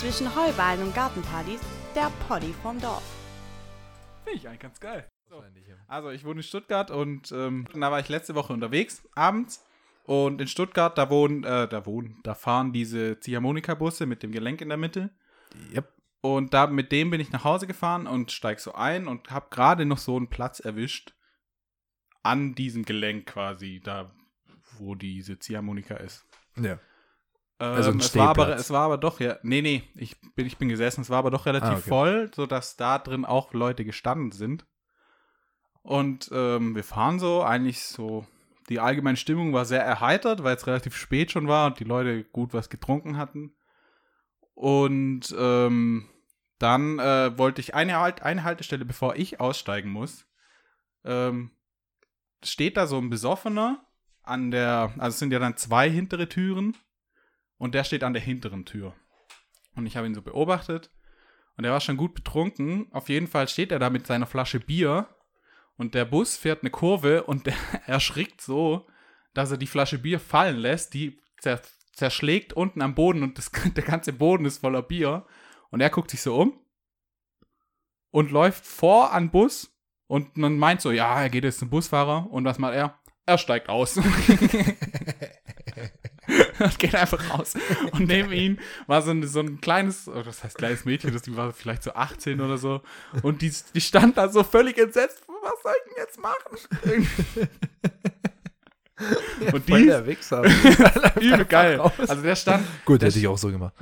Zwischen Heuballen und Gartenpartys, der Poddy vom Dorf. Finde ich eigentlich ganz geil. So. Also ich wohne in Stuttgart und ähm, da war ich letzte Woche unterwegs, abends. Und in Stuttgart, da wohnen, äh, da wohnen, da fahren diese Ziehharmonika-Busse mit dem Gelenk in der Mitte. Yep. Und da mit dem bin ich nach Hause gefahren und steig so ein und habe gerade noch so einen Platz erwischt an diesem Gelenk quasi, da wo diese Ziehharmonika ist. Ja. Ähm, Also ein es, war aber, es war aber doch, ja, nee, nee, ich bin, ich bin gesessen, es war aber doch relativ Ah, okay. voll, sodass da drin auch Leute gestanden sind. Und ähm, wir fahren so, eigentlich so, die allgemeine Stimmung war sehr erheitert, weil es relativ spät schon war und die Leute gut was getrunken hatten. Und ähm, dann äh, wollte ich eine, halt, eine Haltestelle, bevor ich aussteigen muss, ähm, steht da so ein Besoffener an der, also es sind ja dann zwei hintere Türen und der steht an der hinteren Tür. Und ich habe ihn so beobachtet und er war schon gut betrunken. Auf jeden Fall steht er da mit seiner Flasche Bier und der Bus fährt eine Kurve und der erschrickt so, dass er die Flasche Bier fallen lässt, die zer zerschlägt unten am Boden und das, der ganze Boden ist voller Bier. Und er guckt sich so um und läuft vor an den Bus und man meint so, ja, er geht jetzt zum Busfahrer und was macht er? Er steigt aus. und geht einfach raus. Und neben ihm war so ein, so ein kleines, oh, das heißt kleines Mädchen, das die war vielleicht so 18 oder so. Und die, die stand da so völlig entsetzt. Was soll ich denn jetzt machen? Und Voll die der Wichser. übel geil. raus. Also der stand, Gut, der hätte ich auch so gemacht.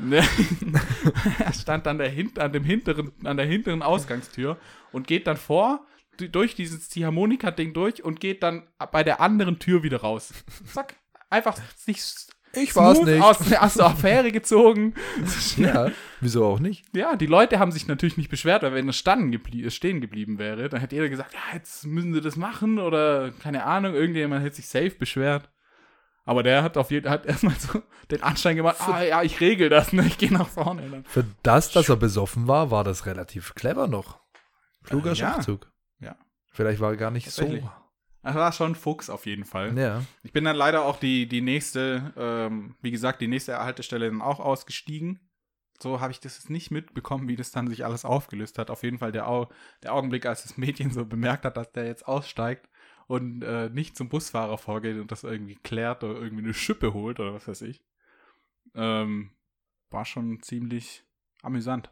Er stand an der, an, dem hinteren, an der hinteren Ausgangstür und geht dann vor, durch dieses Ziehharmonika-Ding durch und geht dann bei der anderen Tür wieder raus. Zack. Einfach sich Ich war's smooth nicht. Aus, aus der Affäre gezogen. Ja, wieso auch nicht? Ja, die Leute haben sich natürlich nicht beschwert, weil wenn standen geblie stehen geblieben wäre, dann hätte jeder gesagt, ja, jetzt müssen sie das machen oder keine Ahnung, irgendjemand hätte sich safe beschwert. Aber der hat auf jeden hat erstmal so den Anschein gemacht, ah ja, ich regel das, ne? ich gehe nach vorne. Dann Für das, dass er besoffen war, war das relativ clever noch. Kluger Äh, ja. Schachzug. Ja. Vielleicht war er gar nicht so. Das war schon Fuchs auf jeden Fall. Ja. Ich bin dann leider auch die, die nächste, ähm, wie gesagt, die nächste Haltestelle dann auch ausgestiegen. So habe ich das jetzt nicht mitbekommen, wie das dann sich alles aufgelöst hat. Auf jeden Fall der, Au der Augenblick, als das Mädchen so bemerkt hat, dass der jetzt aussteigt und äh, nicht zum Busfahrer vorgeht und das irgendwie klärt oder irgendwie eine Schippe holt oder was weiß ich. Ähm, war schon ziemlich amüsant.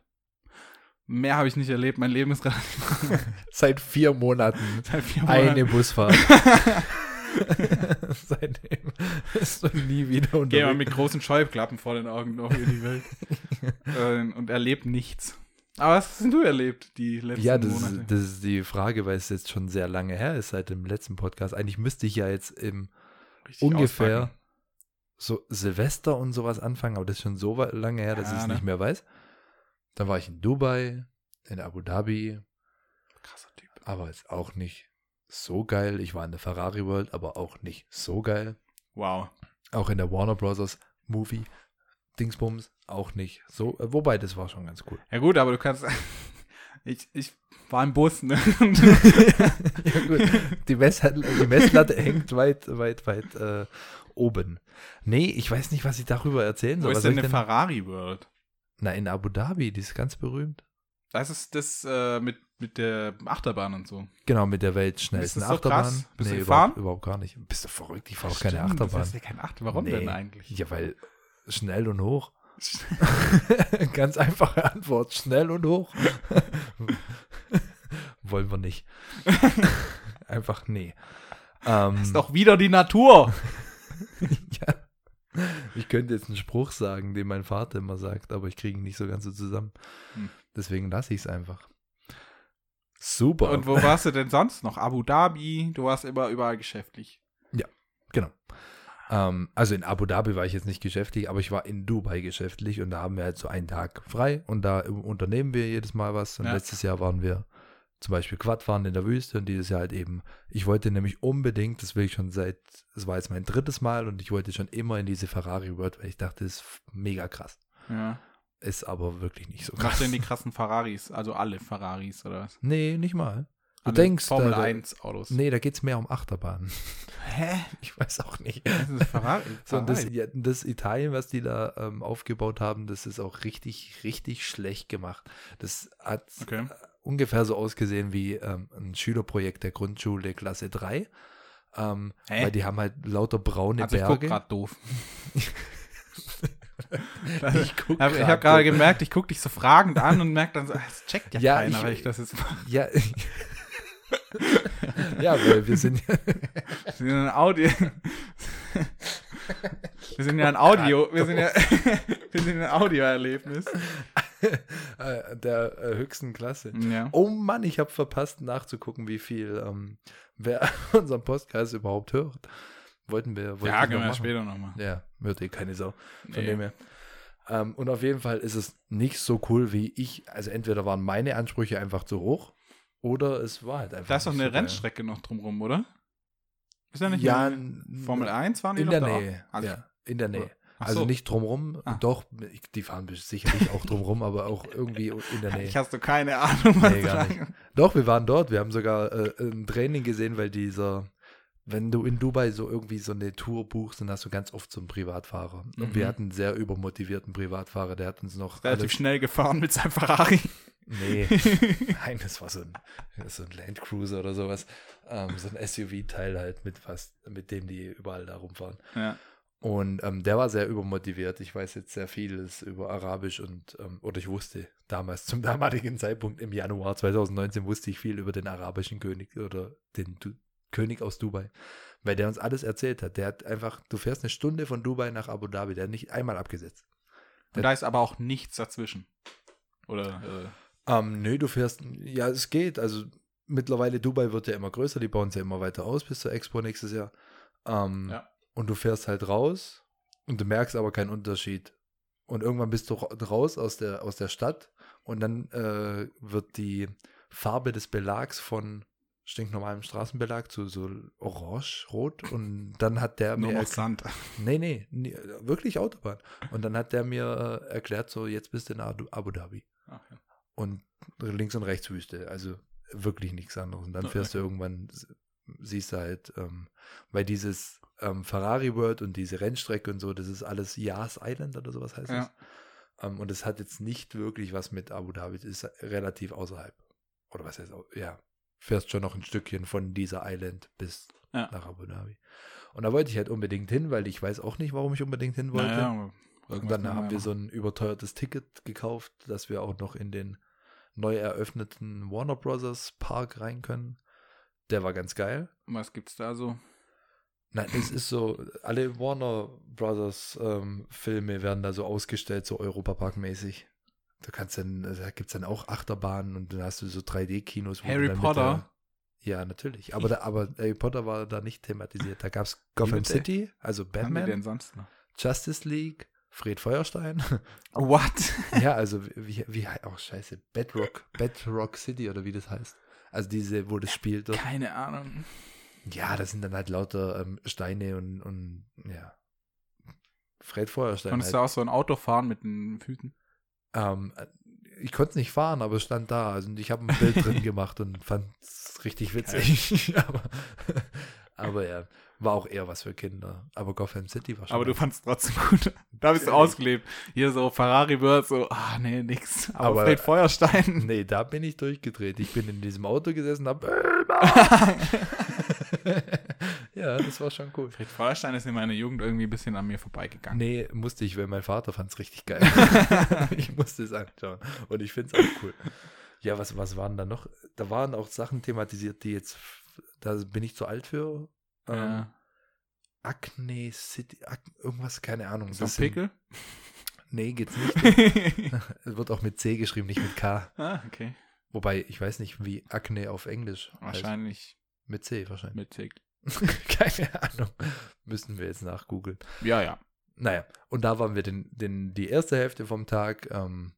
Mehr habe ich nicht erlebt. Mein Leben ist relativ Seit vier Monaten seit vier Monaten. eine Busfahrt. Seitdem ist du nie wieder Geh mal unterwegs. mit großen Scheuklappen vor den Augen noch in die Welt. ähm, und erlebt nichts. Aber was hast du erlebt, die letzten Ja, das Monate? ist, das ist die Frage, weil es jetzt schon sehr lange her ist seit dem letzten Podcast. Eigentlich müsste ich ja jetzt im Richtig ungefähr auspacken. so Silvester und sowas anfangen, aber das ist schon so lange her, dass Ja, ich es ne? nicht mehr weiß. Dann war ich in Dubai, in Abu Dhabi, Krasser Typ. aber ist auch nicht so geil. Ich war in der Ferrari World, aber auch nicht so geil. Wow. Auch in der Warner Brothers Movie Dingsbums auch nicht so. Wobei, das war schon ganz cool. Ja gut, aber du kannst. ich, ich war im Bus, ne? ja, gut. Die, Messlatte, die Messlatte hängt weit, weit, weit äh, oben. Nee, ich weiß nicht, was ich darüber erzählen Wo soll. ist Was soll denn eine Ferrari World? Na, in Abu Dhabi, die ist ganz berühmt. Das ist das äh, mit, mit der Achterbahn und so. Genau, mit der weltschnellsten Ist das so Achterbahn. krass? Bist du nee, gefahren? überhaupt, überhaupt gar nicht. Bist du verrückt? Ich fahre auch keine Achterbahn. Das heißt ja keine Achterbahn. Warum Nee. denn eigentlich? Ja, weil schnell und hoch. Ganz einfache Antwort. Schnell und hoch. Wollen wir nicht. Einfach nee. Ähm, ist doch wieder die Natur. ja. Ich könnte jetzt einen Spruch sagen, den mein Vater immer sagt, aber ich kriege ihn nicht so ganz so zusammen. Hm. Deswegen lasse ich es einfach. Super. Und wo warst du denn sonst noch? Abu Dhabi? Du warst immer überall geschäftlich. Genau. Ähm, also in Abu Dhabi war ich jetzt nicht geschäftlich, aber ich war in Dubai geschäftlich und da haben wir halt so einen Tag frei und da unternehmen wir jedes Mal was. Und Ja. letztes Jahr waren wir zum Beispiel Quadfahren in der Wüste und dieses Jahr halt eben, ich wollte nämlich unbedingt, das will ich schon seit, es war jetzt mein drittes Mal und ich wollte schon immer in diese Ferrari World, weil ich dachte, das ist mega krass. Ja. Ist aber wirklich nicht so krass. denn die krassen Ferraris? Also alle Ferraris oder was? Nee, nicht mal. Du Alle denkst, Formel da, da, 1 Autos. Nee, da geht es mehr um Achterbahnen. Hä? Ich weiß auch nicht. Das ist Ferrari. So, das, ja, das Italien, was die da ähm, aufgebaut haben, das ist auch richtig, richtig schlecht gemacht. Das hat Okay. Äh, ungefähr so ausgesehen wie ähm, ein Schülerprojekt der Grundschule Klasse 3. Ähm, Hä? weil die haben halt lauter braune Also ich guck Berge. grad doof. Ich ich habe gerade gemerkt, ich guck dich so fragend an und merke dann so, ah, das checkt ja, Ja, keiner, ich- weil ich das jetzt mache. Ja, ja, weil wir sind ja. Wir sind ein Audio. wir sind ja ein Audio. Wir sind ja, wir sind ein Audioerlebnis. äh, der äh, höchsten Klasse. Ja. Oh Mann, ich habe verpasst nachzugucken, wie viel ähm, wer unseren Podcast überhaupt hört. Wollten wir. Wollten Ja, wir können wir machen. später nochmal. Ja, hört eh keine Sau. Von Nee. dem her. Ähm, und auf jeden Fall ist es nicht so cool wie ich. Also entweder waren meine Ansprüche einfach zu hoch oder es war halt einfach. Da ist doch eine so. Rennstrecke noch drumrum, oder? Ist da nicht Ja, Formel 1 waren die in der da? Nähe. Also, ja, in der Nähe. Ach Also so. nicht drumrum, Ah. doch, die fahren sicherlich auch drumrum, aber auch irgendwie in der Nähe. Ich hast du keine Ahnung, was Nee, gar nicht. Doch, wir waren dort. Wir haben sogar äh, ein Training gesehen, weil dieser, wenn du in Dubai so irgendwie so eine Tour buchst, dann hast du ganz oft so einen Privatfahrer. Und Mhm. wir hatten einen sehr übermotivierten Privatfahrer, der hat uns noch Relativ schnell gefahren mit seinem Ferrari. Nee, nein, das war so ein, so ein Land Cruiser oder sowas. Ähm, so ein SUV-Teil halt, mit was, mit dem die überall da rumfahren. ja. Und ähm, der war sehr übermotiviert. Ich weiß jetzt sehr vieles über Arabisch und, ähm, oder ich wusste damals, zum damaligen Zeitpunkt im Januar 2019, wusste ich viel über den arabischen König oder den du König aus Dubai. Weil der uns alles erzählt hat. Der hat einfach, du fährst eine Stunde von Dubai nach Abu Dhabi, der hat nicht einmal abgesetzt. Und da ist aber auch nichts dazwischen. Oder, äh, Ähm, nö, du fährst, ja, es geht. Also mittlerweile Dubai wird ja immer größer, die bauen es ja immer weiter aus bis zur Expo nächstes Jahr. Ähm, Ja. Und du fährst halt raus und du merkst aber keinen Unterschied. Und irgendwann bist du ra- raus aus der, aus der Stadt und dann äh, wird die Farbe des Belags von stinknormalem Straßenbelag zu so orange, rot und dann hat der nur mir noch Sand. nee, nee, nee, wirklich Autobahn. Und dann hat der mir äh, erklärt, so jetzt bist du in Abu Abu Dhabi Ach, ja. Und links und rechts Wüste. Also wirklich nichts anderes. Und dann Ja, fährst du irgendwann, siehst du halt, ähm, weil dieses ähm, Ferrari World und diese Rennstrecke und so, das ist alles Yas Island oder sowas heißt Ja. es. Ähm, und es hat jetzt nicht wirklich was mit Abu Dhabi, ist relativ außerhalb. Oder was heißt, ja, fährst schon noch ein Stückchen von dieser Island bis Ja. nach Abu Dhabi. Und da wollte ich halt unbedingt hin, weil ich weiß auch nicht, warum ich unbedingt hin wollte. Naja, Und dann haben wir so ein überteuertes Ticket gekauft, dass wir auch noch in den neu eröffneten Warner Brothers Park rein können. Der war ganz geil. Was gibt's da so? Nein, es ist so, alle Warner Brothers ähm, Filme werden da so ausgestellt, so Europapark-mäßig. Da kannst dann, also da gibt es dann auch Achterbahnen und dann hast du so 3D-Kinos. wo du Harry Potter? Der, ja, natürlich. Aber, da, aber Harry Potter war da nicht thematisiert. Da gab es Gotham? City, also Was haben Batman, denn sonst noch? Justice League, Fred Feuerstein. What? Ja, also wie, wie, oh scheiße, Bedrock, Bedrock City oder wie das heißt. Also diese, wo das spielt. dort. Keine Ahnung. Ja, das sind dann halt lauter ähm, Steine und, und ja. Fred Feuerstein. Konntest Halt. du auch so ein Auto fahren mit den Füßen? Ähm, ich konnte es nicht fahren, aber es stand da. Also ich habe ein Bild drin gemacht und fand es richtig witzig. aber, aber ja, war auch eher was für Kinder. Aber Gotham City war schon. Aber du was. fandst trotzdem gut. Da bist du ausgelebt. Hier so Ferrari wird so, ah nee, nix. Aber, Aber- Fred Feuerstein. Nee, da bin ich durchgedreht. Ich bin in diesem Auto gesessen hab. ja, das war schon cool. Fred Feuerstein ist in meiner Jugend irgendwie ein bisschen an mir vorbeigegangen. Nee, musste ich, weil mein Vater fand es richtig geil. ich musste es anschauen. Und ich finde es auch cool. Ja, was, was waren da noch? Da waren auch Sachen thematisiert, die jetzt, da bin ich zu alt für. Ähm, Ja. Acne City, Ac irgendwas, keine Ahnung. So ein Pickel? Nee, geht's nicht. es wird auch mit C geschrieben, nicht mit K. ah, okay. Wobei, ich weiß nicht, wie Acne auf Englisch heißt. Wahrscheinlich Mit C wahrscheinlich. mit Tick. keine Ahnung. Müssen wir jetzt nachgoogeln. Ja, ja. Naja, und da waren wir den, den, die erste Hälfte vom Tag ähm,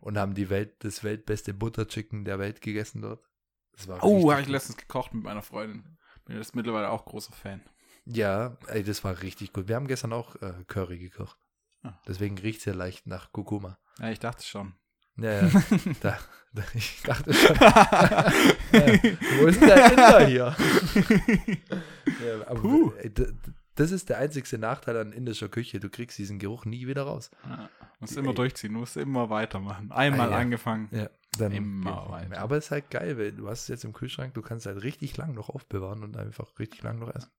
und haben die Welt, das weltbeste Butterchicken der Welt gegessen dort. Das war Oh, habe ich letztens gekocht mit meiner Freundin. Bin jetzt mittlerweile auch großer Fan. Ja, ey, das war richtig gut. Wir haben gestern auch äh, Curry gekocht. Ah. Deswegen riecht es ja leicht nach Kurkuma. Ja, ich dachte schon. Ja, ja. Da, da, ich dachte schon. ja, wo ist denn der Inder hier? ja, aber, Puh. ey, das ist der einzigste Nachteil an indischer Küche. Du kriegst diesen Geruch nie wieder raus. Ja, musst immer durchziehen, musst immer weitermachen. Einmal Ah, ja. angefangen. Ja, dann Immer weiter. Aber es ist halt geil, weil du hast es jetzt im Kühlschrank, du kannst es halt richtig lang noch aufbewahren und einfach richtig lang noch essen.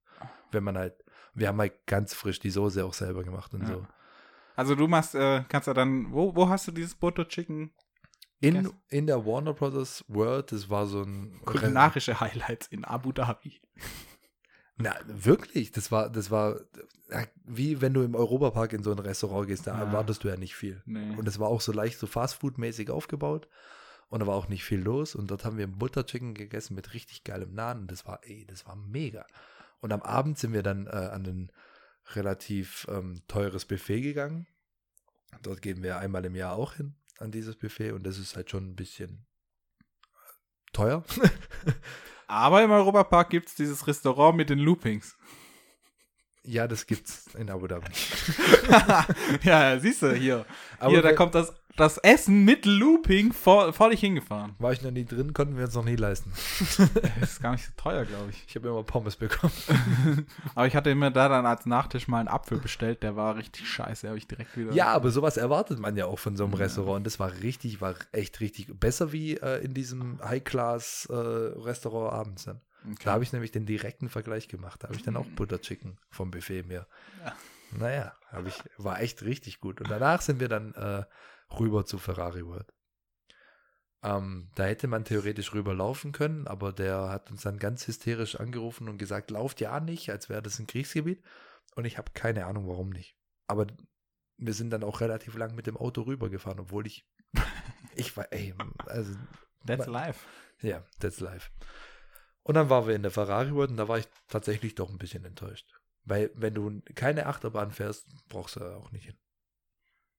Wenn man halt, wir haben halt ganz frisch die Soße auch selber gemacht und Ja. so. Also du machst, äh, kannst ja dann, wo, wo hast du dieses Butter Chicken? In, in der Warner Brothers World, das war so ein Kulinarische Highlights in Abu Dhabi. Na, wirklich, das war, das war ja, wie wenn du im Europapark in so ein Restaurant gehst, da Ah. erwartest du ja nicht viel. Nee. Und es war auch so leicht so Fastfood-mäßig aufgebaut und da war auch nicht viel los und dort haben wir Butter Chicken gegessen mit richtig geilem und das war, ey, das war mega. Und am Abend sind wir dann äh, an ein relativ ähm, teures Buffet gegangen. Dort gehen wir einmal im Jahr auch hin an dieses Buffet und das ist halt schon ein bisschen äh, teuer. Aber im Europapark gibt es dieses Restaurant mit den Loopings. ja, das gibt's in Abu Dhabi. ja, siehst du, hier. Aber hier, da kommt das, das Essen mit Looping vor, vor dich hingefahren. War ich noch nie drin, konnten wir uns noch nie leisten. Das ist gar nicht so teuer, glaube ich. Ich habe immer Pommes bekommen. Aber ich hatte mir da dann als Nachtisch mal einen Apfel bestellt, der war richtig scheiße, habe ich direkt wieder. Ja, aber sowas erwartet man ja auch von so einem Ja. Restaurant. Das war richtig, war echt richtig besser wie äh, in diesem High-Class-Restaurant abends dann. Okay. Da habe ich nämlich den direkten Vergleich gemacht. Da habe ich dann auch Butter Chicken vom Buffet mir. Ja. Naja, ich, war echt richtig gut. Und danach sind wir dann äh, rüber zu Ferrari World. Ähm, da hätte man theoretisch rüberlaufen können, aber der hat uns dann ganz hysterisch angerufen und gesagt, lauft ja nicht, als wäre das ein Kriegsgebiet. Und ich habe keine Ahnung, warum nicht. Aber wir sind dann auch relativ lang mit dem Auto rübergefahren, obwohl ich, ich war, ey, also That's life. ja, that's life. Und dann waren wir in der Ferrari World und da war ich tatsächlich doch ein bisschen enttäuscht. Weil, wenn du keine Achterbahn fährst, brauchst du auch nicht hin.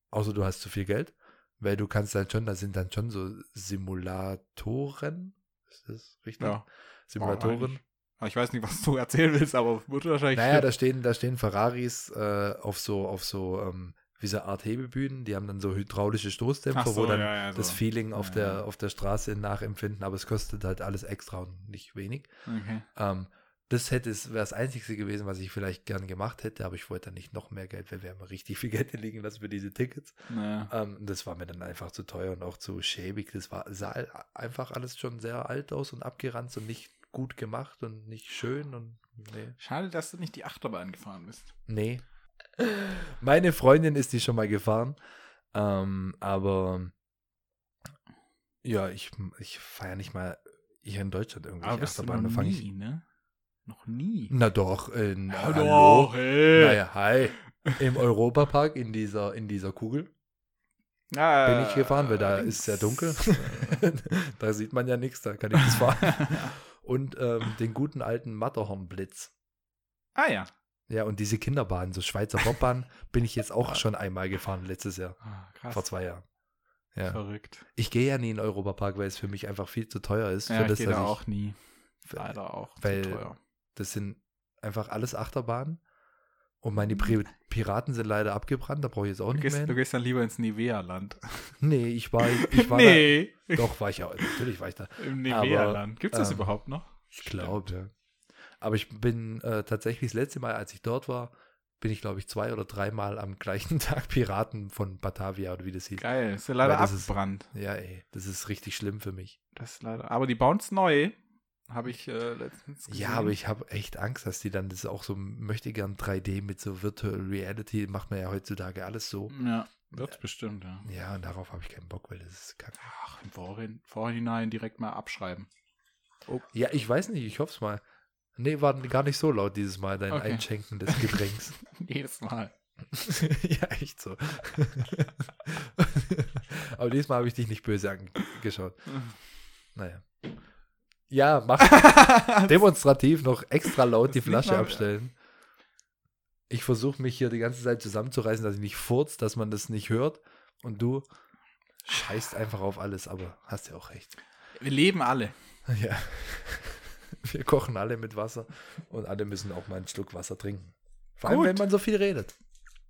Außer du hast zu viel Geld, weil du kannst dann schon, da sind dann schon so Simulatoren. Ist das richtig? Ja. Simulatoren. Aber ich weiß nicht, was du erzählen willst, aber wird wahrscheinlich. Naja, da stehen, da stehen Ferraris äh, auf so, auf so, ähm, wie so Art Hebebühnen, die haben dann so hydraulische Stoßdämpfer, so, wo dann ja, ja, so. das Feeling auf, Ja, der, auf der Straße nachempfinden, aber es kostet halt alles extra und nicht wenig. Okay. Ähm, das hätte es, wäre das Einzige gewesen, was ich vielleicht gern gemacht hätte, aber ich wollte dann nicht noch mehr Geld, weil wir haben richtig viel Geld liegen lassen für diese Tickets. Naja. Ähm, das war mir dann einfach zu teuer und auch zu schäbig. Das war, sah einfach alles schon sehr alt aus und abgeranzt und nicht gut gemacht und nicht schön und nee. Schade, dass du nicht die Achterbahn gefahren bist. Nee. Meine Freundin ist die schon mal gefahren. Ähm, aber ja, ich, ich fahre nicht mal hier in Deutschland irgendwie Aber bist du Achterbahn. noch nie, ne? Noch nie. na doch, in, Ja, hallo. doch, hey. Naja, hi. Im Europapark in dieser, in dieser Kugel Ah, bin ich gefahren, weil da ist sehr dunkel. da sieht man ja nichts, da kann ich das fahren. Und ähm, den guten alten Matterhornblitz. ah ja. Ja, und diese Kinderbahn, so Schweizer Bobbahn, bin ich jetzt auch schon einmal gefahren letztes Jahr, Ah, krass. vor zwei Jahren. Ja. Verrückt. Ich gehe ja nie in den Europapark, weil es für mich einfach viel zu teuer ist. Ja, für ich das, gehe da auch nie. Leider auch. weil- zu teuer. Das sind einfach alles Achterbahnen. Und meine Pri Piraten sind leider abgebrannt, da brauche ich jetzt auch Du nicht gehst, mehr du hin. gehst dann lieber ins Nivea-Land. Nee, ich war, ich war nee. da, doch, war ich ja, natürlich war ich da. Im Nivea-Land. Gibt es das ähm, überhaupt noch? Ich glaube, ja. Aber ich bin äh, tatsächlich das letzte Mal, als ich dort war, bin ich, glaube ich, zwei oder dreimal am gleichen Tag Piraten von Batavia oder wie das hieß. Geil. Ist ja leider ist- abgebrannt. Ja, ey, das ist richtig schlimm für mich. Das ist leider. Aber die bauen neu. Habe ich äh, letztens gesehen. Ja, aber ich habe echt Angst, dass die dann das auch so möchte gern 3D mit so Virtual Reality macht man ja heutzutage alles so. Ja, wird bestimmt, ja. Ja, und darauf habe ich keinen Bock, weil das ist kacke. Ach, im Vorhin, Vorhinein direkt mal abschreiben. Ja, ich weiß nicht, ich hoffe es mal. Nee, war gar nicht so laut dieses Mal, dein Okay. Einschenken des Getränks. Jedes Mal. ja, echt so. Aber diesmal habe ich dich nicht böse angeschaut. Naja. Ja, mach demonstrativ noch extra laut die Flasche mal- abstellen. Ich versuche mich hier die ganze Zeit zusammenzureißen, dass ich nicht furz, dass man das nicht hört. Und du scheißt einfach auf alles, aber hast ja auch recht. Wir leben alle. Ja. Wir kochen alle mit Wasser und alle müssen auch mal einen Schluck Wasser trinken. Vor allem, Gut. wenn man so viel redet.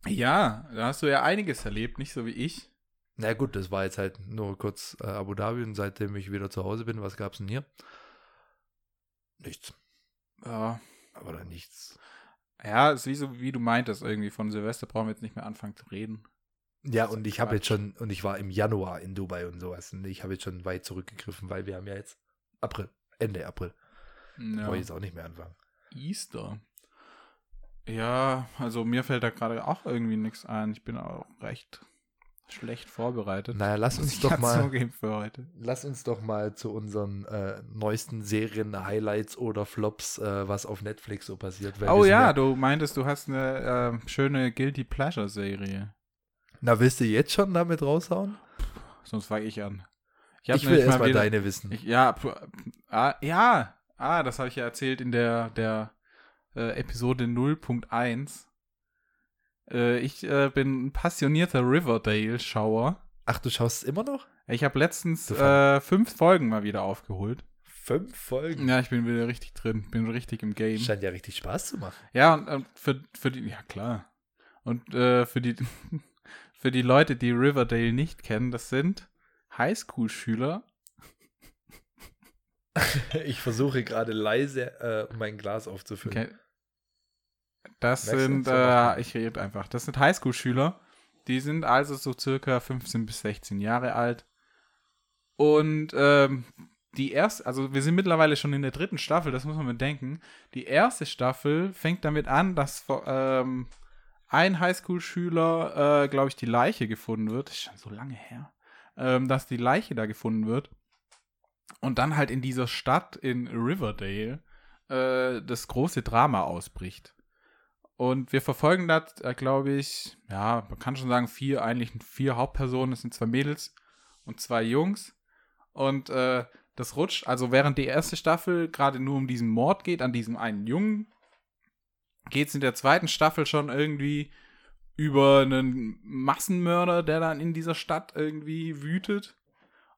Ja, da hast du ja einiges erlebt, nicht so wie ich. Na gut, das war jetzt halt nur kurz äh, Abu Dhabi und seitdem ich wieder zu Hause bin, was gab's denn hier? Nichts. Ja, Aber dann nichts. ja ist wie so, wie du meintest, irgendwie von Silvester brauchen wir jetzt nicht mehr anfangen zu reden. Ja, und ich habe jetzt schon, und ich war im Januar in Dubai und sowas. Und ich habe jetzt schon weit zurückgegriffen, weil wir haben ja jetzt April, Ende April. Ja. Wollte ich jetzt auch nicht mehr anfangen. Easter. Ja, also mir fällt da gerade auch irgendwie nichts ein. Ich bin auch recht schlecht vorbereitet. Naja, lass uns ich doch mal, lass uns doch mal zu unseren äh, neuesten Serien, Highlights oder Flops, äh, was auf Netflix so passiert. Oh ja, du meintest, du hast eine äh, schöne Guilty Pleasure Serie. Na, willst du jetzt schon damit raushauen? Sonst fange ich an. Ich, hab will nämlich erst mal wieder- deine wissen. Ich, ja, pu- ah, ja, ah, das habe ich ja erzählt in der, der äh, Episode 0.1. Äh, ich äh, bin ein passionierter Riverdale-Schauer. Ach, du schaust es immer noch? Ich habe letztens äh, fünf Folgen mal wieder aufgeholt. Fünf Folgen. Ja, ich bin wieder richtig drin, bin richtig im Game. Scheint ja richtig Spaß zu machen. Ja, und äh, für, für die, ja klar. Und äh, für die, für die Leute, die Riverdale nicht kennen, das sind Highschool-Schüler. Ich versuche gerade leise äh, mein Glas aufzufüllen. Okay. Das du? sind, äh, ich rede einfach, das sind Highschool-Schüler. Die sind also so circa 15 bis 16 Jahre alt. Und ähm, die erste, also wir sind mittlerweile schon in der dritten Staffel, das muss man bedenken. Die erste Staffel fängt damit an, dass ähm, ein Highschool-Schüler, äh, glaube ich, die Leiche gefunden wird. Das ist schon so lange her. Ähm, dass die Leiche da gefunden wird. Und dann halt in dieser Stadt in Riverdale äh, das große Drama ausbricht. Und wir verfolgen das, äh, glaube ich, ja, man kann schon sagen, vier, eigentlich vier Hauptpersonen. Es sind zwei Mädels und zwei Jungs. Und äh, das rutscht, also während die erste Staffel gerade nur um diesen Mord geht, an diesem einen Jungen, geht es in der zweiten Staffel schon irgendwie über einen Massenmörder, der dann in dieser Stadt irgendwie wütet.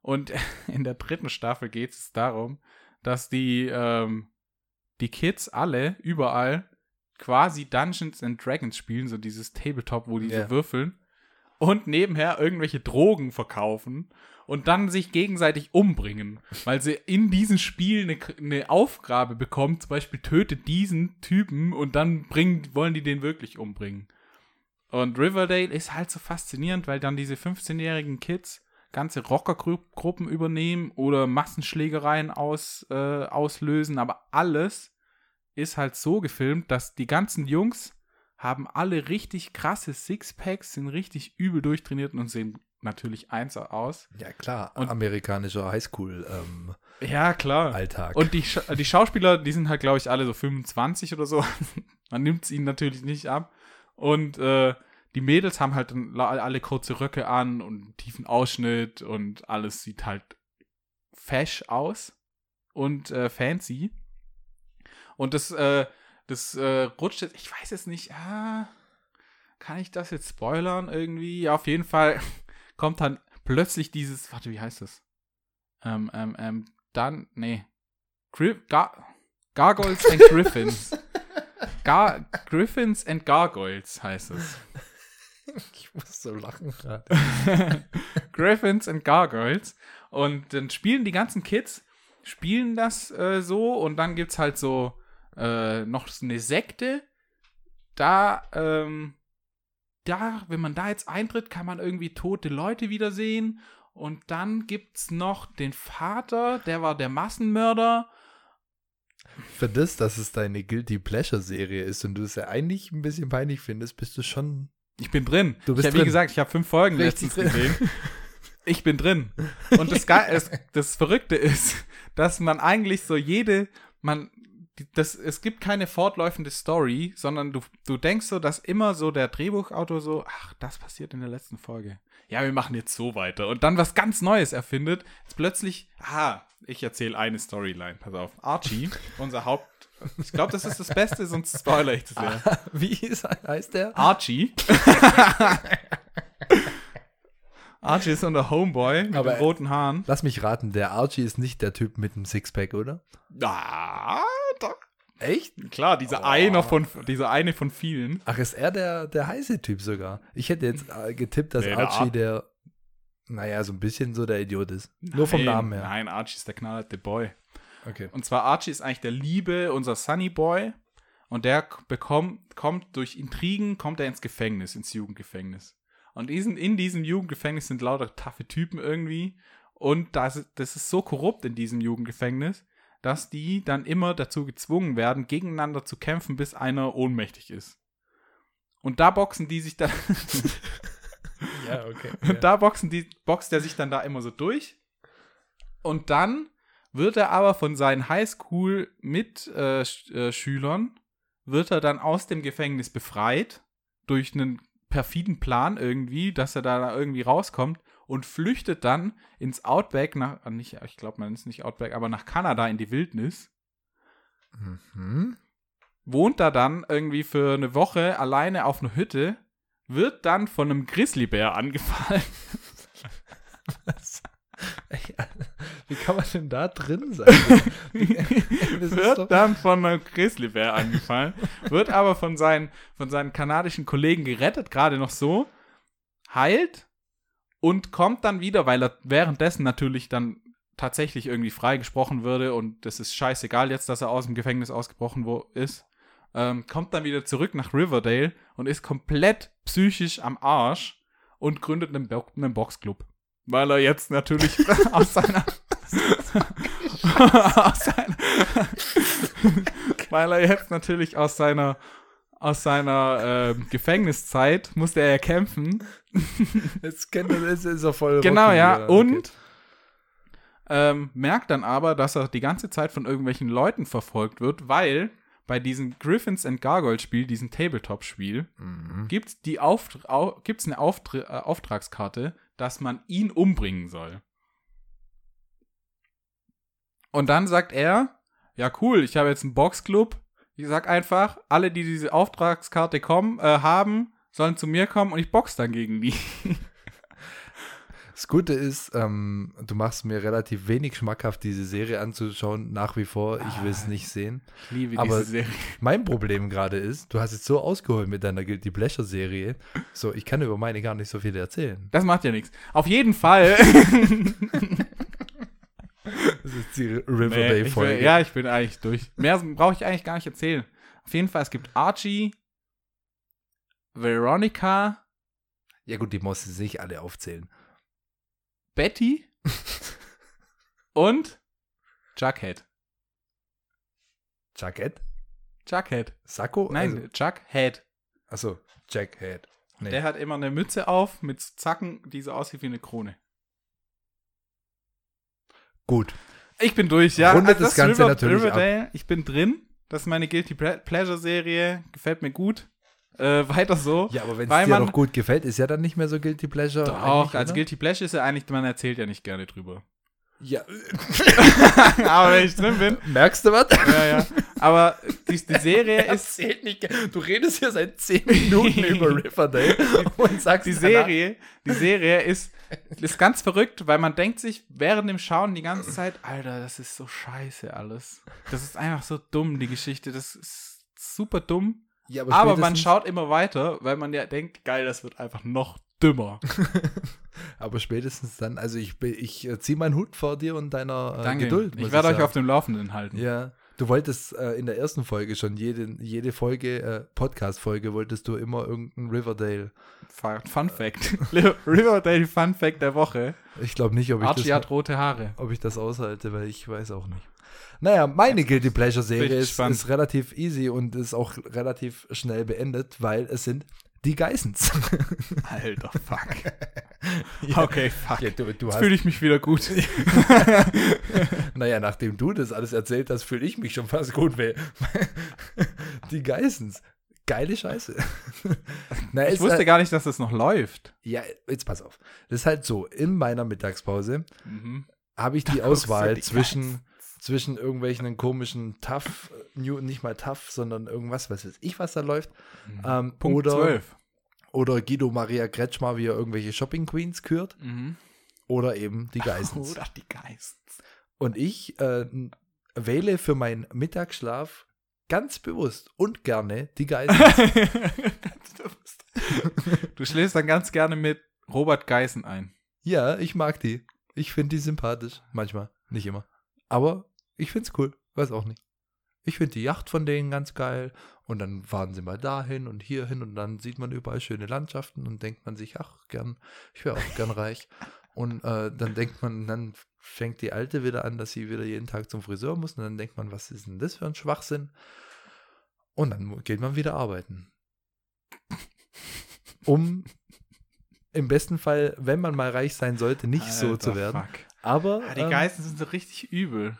Und in der dritten Staffel geht es darum, dass die, ähm, die Kids alle, überall, quasi Dungeons and Dragons spielen, so dieses Tabletop, wo die Ja. so würfeln. Und nebenher irgendwelche Drogen verkaufen und dann sich gegenseitig umbringen, weil sie in diesem Spiel eine, eine Aufgabe bekommen, zum Beispiel tötet diesen Typen und dann bringen, wollen die den wirklich umbringen. Und Riverdale ist halt so faszinierend, weil dann diese 15-jährigen Kids ganze Rockergruppen übernehmen oder Massenschlägereien aus, äh, auslösen, aber alles ist halt so gefilmt, dass die ganzen Jungs haben alle richtig krasse Sixpacks, sind richtig übel durchtrainiert und sehen natürlich eins aus. Ja, klar. Und- amerikanischer Highschool-Alltag. Ja, klar. Und die, Scha die Schauspieler, die sind halt, glaube ich, alle so 25 oder so. Man nimmt es ihnen natürlich nicht ab. Und äh, die Mädels haben halt alle kurze Röcke an und einen tiefen Ausschnitt und alles sieht halt fesch aus und äh, fancy. Und das, äh, das äh, rutscht jetzt, ich weiß es nicht, ah, kann ich das jetzt spoilern irgendwie? Ja, auf jeden Fall kommt dann plötzlich dieses, warte, wie heißt das? Ähm, ähm, ähm, dann, nee. Gri Gar Gargoyles and Griffins. Gar Griffins and Gargoyles heißt es. ich muss so lachen gerade. Griffins and Gargoyles. Und dann spielen die ganzen Kids, spielen das äh, so und dann gibt es halt so äh, noch so eine Sekte. Da, ähm, da, wenn man da jetzt eintritt, kann man irgendwie tote Leute wiedersehen. Und dann gibt's noch den Vater, der war der Massenmörder. Für das, dass es deine Guilty Pleasure-Serie ist und du es ja eigentlich ein bisschen peinlich findest, bist du schon. Ich bin drin. Du bist ich hab, drin. Wie gesagt, ich habe fünf Folgen Richtig letztens drin. gesehen. Ich bin drin. Und das, das Verrückte ist, dass man eigentlich so jede, man, das, es gibt keine fortlaufende Story, sondern du, du denkst so, dass immer so der Drehbuchautor so, ach, das passiert in der letzten Folge. Ja, wir machen jetzt so weiter. Und dann was ganz Neues erfindet. Jetzt plötzlich, aha, ich erzähle eine Storyline. Pass auf. Archie, unser Haupt, ich glaube, das ist das Beste, sonst spoiler ich das ja. Wie ist, heißt der? Archie. Archie ist unser Homeboy mit Aber- roten Haaren. Lass mich raten, der Archie ist nicht der Typ mit dem Sixpack, oder? Ah, doch. Echt? Klar, dieser Oh. einer von dieser eine von vielen. Ach, ist er der, der heiße Typ sogar? Ich hätte jetzt äh, getippt, dass Nee, der Archie Ar- der. naja, so ein bisschen so der Idiot ist. Nur vom Nein, Namen her. Nein, Archie ist der knallharte Boy. Okay. Und zwar Archie ist eigentlich der Liebe, unser Sunny Boy. Und der bekommt, kommt durch Intrigen, kommt er ins Gefängnis, ins Jugendgefängnis. Und diesen, in diesem Jugendgefängnis sind lauter taffe Typen irgendwie. Und das, ist- das ist so korrupt in diesem Jugendgefängnis, dass die dann immer dazu gezwungen werden, gegeneinander zu kämpfen, bis einer ohnmächtig ist. Und da boxen die sich dann, Ja, okay. und da boxen die, boxt er sich dann da immer so durch. Und dann wird er aber von seinen Highschool-Mitschülern, wird er dann aus dem Gefängnis befreit, durch einen perfiden Plan irgendwie, dass er da irgendwie rauskommt und flüchtet dann ins Outback, nach, ah, nicht, ich glaube, man ist nicht Outback, aber nach Kanada in die Wildnis, Mhm. wohnt da dann irgendwie für eine Woche alleine auf einer Hütte, wird dann von einem Grizzlybär angefallen. Wie kann man denn da drin sein? Wird dann von einem Grizzlybär angefallen, wird aber von seinen, von seinen kanadischen Kollegen gerettet, gerade noch so, heilt und kommt dann wieder, weil er währenddessen natürlich dann tatsächlich irgendwie freigesprochen würde und das ist scheißegal jetzt, dass er aus dem Gefängnis ausgebrochen wo ist, ähm, kommt dann wieder zurück nach Riverdale und ist komplett psychisch am Arsch und gründet einen, Bo einen Boxclub. Weil er jetzt natürlich aus seiner weil er jetzt natürlich aus seiner aus seiner ähm, Gefängniszeit musste er ja kämpfen. Jetzt kennt er das, ist er voll. Genau, Rocky, ja. Und ähm, merkt dann aber, dass er die ganze Zeit von irgendwelchen Leuten verfolgt wird, weil bei diesem Griffins and Gargoyle Spiel, diesem Tabletop-Spiel, Mhm. gibt's die Auft au gibt's eine Auftr äh, Auftragskarte, dass man ihn umbringen soll. Und dann sagt er, ja cool, ich habe jetzt einen Boxclub. Ich sag einfach, alle, die diese Auftragskarte kommen, äh, haben, sollen zu mir kommen und ich box dann gegen die. Das Gute ist, ähm, du machst mir relativ wenig schmackhaft, diese Serie anzuschauen, nach wie vor. Ich will es Ah. nicht sehen. Ich liebe Aber- diese Serie. Mein Problem gerade ist, du hast jetzt so ausgeholt mit deiner Guilty Pleasure Serie. So, ich kann über meine gar nicht so viel erzählen. Das macht ja nichts. Auf jeden Fall. Das ist die Nee, Riverdale ich will, Folge. ja, ich bin eigentlich durch. Mehr brauche ich eigentlich gar nicht erzählen. Auf jeden Fall, es gibt Archie, Veronica, ja gut, die musst du nicht alle aufzählen. Betty und Jughead. Jacket? Jughead. Sakko? Nein, Jughead. Also, achso, Jackhead. Nee. Der hat immer eine Mütze auf mit Zacken, die so aussieht wie eine Krone. Gut. Ich bin durch, ja. Rundet Also das Ganze natürlich ab. Riverdale, ich bin drin. Das ist meine Guilty Ple- Pleasure Serie. Gefällt mir gut. Äh, weiter so. Ja, aber wenn es dir noch gut gefällt, ist ja dann nicht mehr so Guilty Pleasure. Doch, als? Guilty Pleasure ist ja eigentlich, man erzählt ja nicht gerne drüber. Ja. Aber wenn ich drin bin, Merkst du was? ja, ja. Aber die, die Serie ist, Erzählt nicht. Du redest hier seit 10 Minuten über Riverdale und sagst die danach- Serie, die Serie ist, ist ganz verrückt, weil man denkt sich während dem Schauen die ganze Zeit, Alter, das ist so scheiße alles. Das ist einfach so dumm, die Geschichte. Das ist super dumm. Ja, Aber man spätestens- schaut immer weiter, weil man ja denkt, geil, das wird einfach noch dümmer. Aber spätestens dann, also ich, ich äh, ziehe meinen Hut vor dir und deiner äh, Danke. Geduld. ich werde euch sagen. auf dem Laufenden halten. Ja. Du wolltest äh, in der ersten Folge schon jede, jede Folge, äh, Podcast-Folge, wolltest du immer irgendein Riverdale. Fun Fun Fact. Riverdale Fun Fact der Woche. Ich glaube nicht, ob ich, Archie das, hat rote Haare. ob ich das aushalte, weil ich weiß auch nicht. Naja, meine Guilty Pleasure-Serie Bin ich ist, ist relativ easy und ist auch relativ schnell beendet, weil es sind die Geissens. Alter, fuck. Okay, fuck. Ja, du, du fühle ich mich wieder gut. naja, nachdem du das alles erzählt hast, fühle ich mich schon fast gut, weil die Geissens. Geile Scheiße. Na, Ich wusste äh, gar nicht, dass das noch läuft. Ja, jetzt pass auf. Das ist halt so, in meiner Mittagspause Mhm. habe ich die du Auswahl die zwischen, zwischen irgendwelchen komischen Tough, New, nicht mal Tough, sondern irgendwas, was weiß ich, was da läuft. Ähm, Punkt oder, 12. oder Guido Maria Kretschmer, wie er irgendwelche Shopping Queens kürt. Mhm. Oder eben die Geissens. Oder die Geist. Und ich äh, wähle für meinen Mittagsschlaf ganz bewusst und gerne die Geissens. du schläfst dann ganz gerne mit Robert Geißen ein. Ja, ich mag die. Ich finde die sympathisch. Manchmal. Nicht immer. Aber ich finde es cool. Weiß auch nicht. Ich finde die Yacht von denen ganz geil. Und dann fahren sie mal dahin und hierhin und dann sieht man überall schöne Landschaften und denkt man sich, ach, gern, ich wäre auch gern reich. Und äh, dann denkt man, dann fängt die Alte wieder an, dass sie wieder jeden Tag zum Friseur muss. Und dann denkt man, was ist denn das für ein Schwachsinn? Und dann geht man wieder arbeiten. Um im besten Fall, wenn man mal reich sein sollte, nicht so Alter, zu werden. Fuck. Aber, Ah, die ähm, Geißen sind so richtig übel.